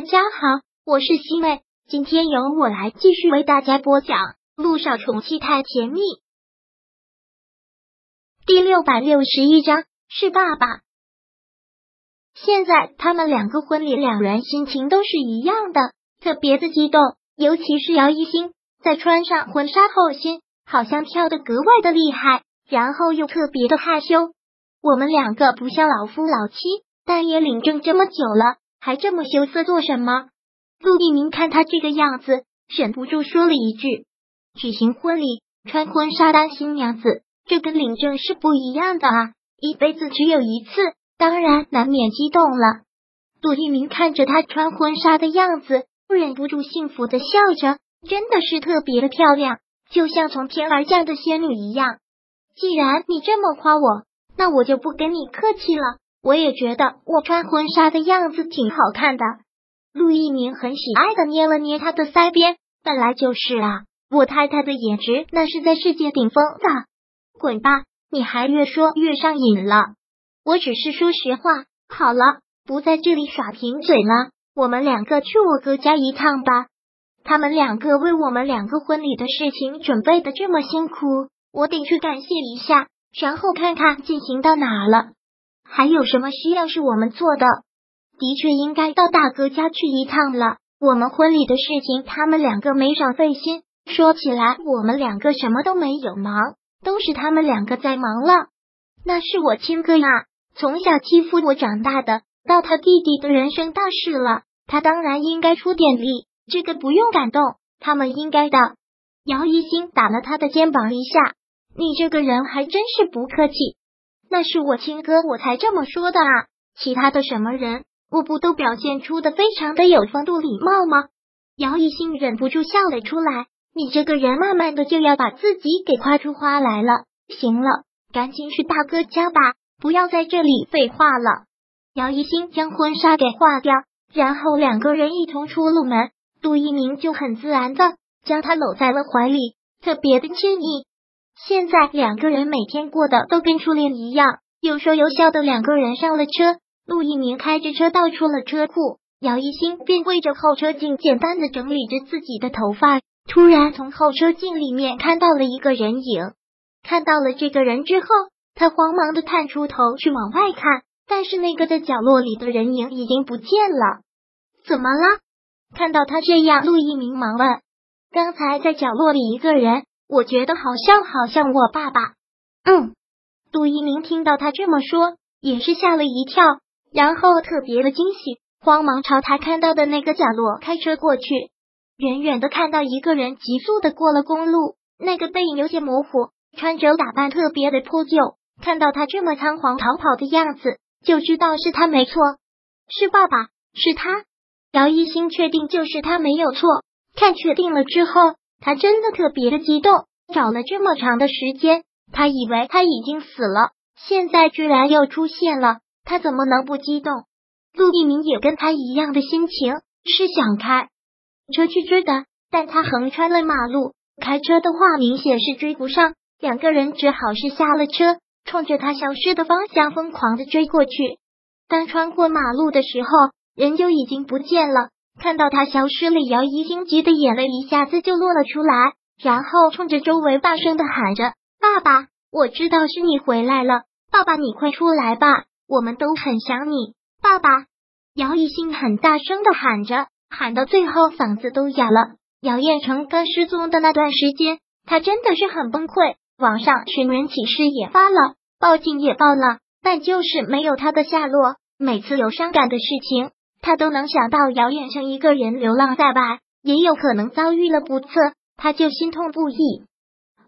大家好，我是西妹，今天由我来继续为大家播讲《路上宠妻太甜蜜》第六百六十一章是爸爸。现在他们两个婚礼，两人心情都是一样的，特别的激动。尤其是姚一星在穿上婚纱后，心好像跳得格外的厉害，然后又特别的害羞。我们两个不像老夫老妻，但也领证这么久了。还这么羞涩做什么？陆一鸣看他这个样子，忍不住说了一句：“举行婚礼穿婚纱当新娘子，这跟领证是不一样的啊！一辈子只有一次，当然难免激动了。”陆一鸣看着她穿婚纱的样子，忍不住幸福的笑着，真的是特别的漂亮，就像从天而降的仙女一样。既然你这么夸我，那我就不跟你客气了。我也觉得我穿婚纱的样子挺好看的。陆一鸣很喜爱的捏了捏他的腮边，本来就是啊，我太太的颜值那是在世界顶峰的。滚吧，你还越说越上瘾了。我只是说实话。好了，不在这里耍贫嘴了，我们两个去我哥家一趟吧。他们两个为我们两个婚礼的事情准备的这么辛苦，我得去感谢一下，然后看看进行到哪了。还有什么需要是我们做的？的确应该到大哥家去一趟了。我们婚礼的事情，他们两个没少费心。说起来，我们两个什么都没有忙，都是他们两个在忙了。那是我亲哥呀，从小欺负我长大的，到他弟弟的人生大事了，他当然应该出点力。这个不用感动，他们应该的。姚一星打了他的肩膀一下，你这个人还真是不客气。那是我亲哥，我才这么说的啊！其他的什么人，我不都表现出的非常的有风度礼貌吗？姚一兴忍不住笑了出来。你这个人，慢慢的就要把自己给夸出花来了。行了，赶紧去大哥家吧，不要在这里废话了。姚一兴将婚纱给化掉，然后两个人一同出了门。杜一鸣就很自然的将他搂在了怀里，特别的亲昵。现在两个人每天过得都跟初恋一样，有说有笑的两个人上了车。陆一鸣开着车倒出了车库，姚一星便对着后车镜简单的整理着自己的头发。突然从后车镜里面看到了一个人影，看到了这个人之后，他慌忙的探出头去往外看，但是那个在角落里的人影已经不见了。怎么了？看到他这样，陆一鸣忙问：“刚才在角落里一个人。”我觉得好像好像我爸爸，嗯，杜一鸣听到他这么说，也是吓了一跳，然后特别的惊喜，慌忙朝他看到的那个角落开车过去。远远的看到一个人急速的过了公路，那个背影有些模糊，穿着打扮特别的破旧。看到他这么仓皇逃跑的样子，就知道是他没错，是爸爸，是他。姚一星确定就是他没有错，看确定了之后。他真的特别的激动，找了这么长的时间，他以为他已经死了，现在居然又出现了，他怎么能不激动？陆一鸣也跟他一样的心情，是想开车去追的，但他横穿了马路，开车的话明显是追不上，两个人只好是下了车，冲着他消失的方向疯狂的追过去。当穿过马路的时候，人就已经不见了。看到他消失了，姚一星急的眼泪一下子就落了出来，然后冲着周围大声的喊着：“爸爸，我知道是你回来了，爸爸你快出来吧，我们都很想你，爸爸。”姚一星很大声的喊着，喊到最后嗓子都哑了。姚彦成刚失踪的那段时间，他真的是很崩溃，网上寻人启事也发了，报警也报了，但就是没有他的下落。每次有伤感的事情。他都能想到姚远成一个人流浪在外，也有可能遭遇了不测，他就心痛不已。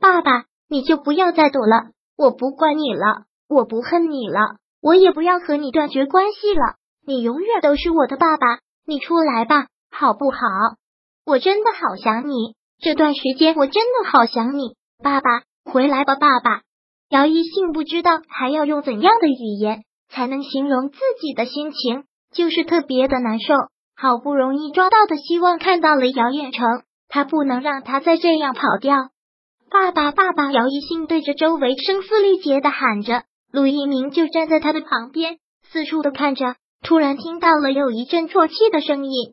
爸爸，你就不要再躲了，我不管你了，我不恨你了，我也不要和你断绝关系了，你永远都是我的爸爸。你出来吧，好不好？我真的好想你，这段时间我真的好想你，爸爸，回来吧，爸爸。姚一信不知道还要用怎样的语言才能形容自己的心情。就是特别的难受，好不容易抓到的希望看到了姚彦成，他不能让他再这样跑掉。爸爸，爸爸！姚一兴对着周围声嘶力竭的喊着，陆一鸣就站在他的旁边，四处的看着，突然听到了有一阵啜泣的声音。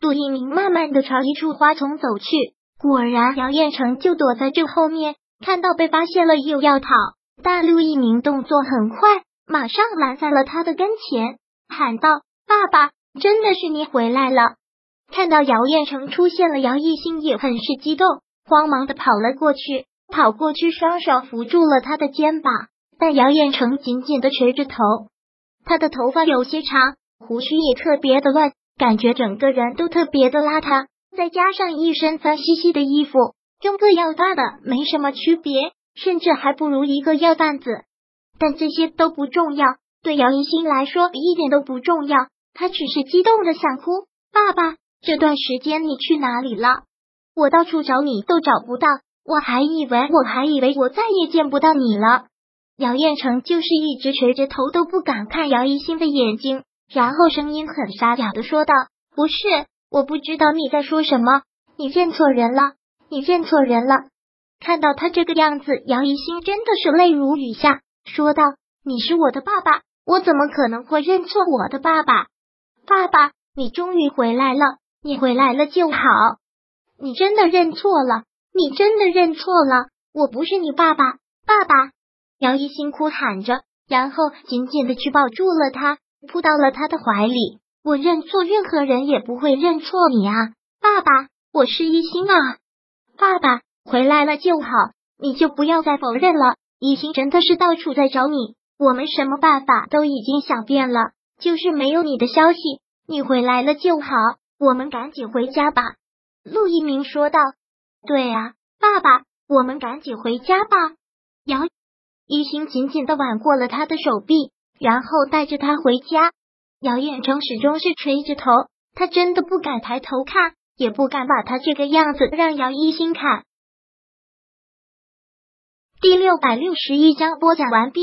陆一鸣慢慢的朝一处花丛走去，果然姚彦成就躲在这后面，看到被发现了又要跑，但陆一鸣动作很快，马上拦在了他的跟前，喊道：“爸爸，真的是你回来了！”看到姚彦成出现了，姚一兴也很是激动，慌忙的跑了过去，跑过去双手扶住了他的肩膀，但姚彦成紧紧的垂着头，他的头发有些长，胡须也特别的乱。感觉整个人都特别的邋遢，再加上一身脏兮兮的衣服，跟个药贩的没什么区别，甚至还不如一个药贩子。但这些都不重要，对姚一新来说一点都不重要。他只是激动的想哭。爸爸，这段时间你去哪里了？我到处找你都找不到，我还以为我还以为我再也见不到你了。姚彦成就是一直垂着头，都不敢看姚一新的眼睛。然后声音很沙哑的说道：“不是，我不知道你在说什么，你认错人了，你认错人了。”看到他这个样子，杨一心真的是泪如雨下，说道：“你是我的爸爸，我怎么可能会认错我的爸爸？爸爸，你终于回来了，你回来了就好，你真的认错了，你真的认错了，我不是你爸爸，爸爸！”杨一心哭喊着，然后紧紧的去抱住了他。扑到了他的怀里，我认错任何人也不会认错你啊，爸爸，我是一心啊，爸爸回来了就好，你就不要再否认了，一心真的是到处在找你，我们什么办法都已经想遍了，就是没有你的消息，你回来了就好，我们赶紧回家吧。陆一鸣说道。对啊，爸爸，我们赶紧回家吧。姚一心紧紧的挽过了他的手臂。然后带着他回家，姚彦成始终是垂着头，他真的不敢抬头看，也不敢把他这个样子让姚一心看。第六百六十一章播讲完毕。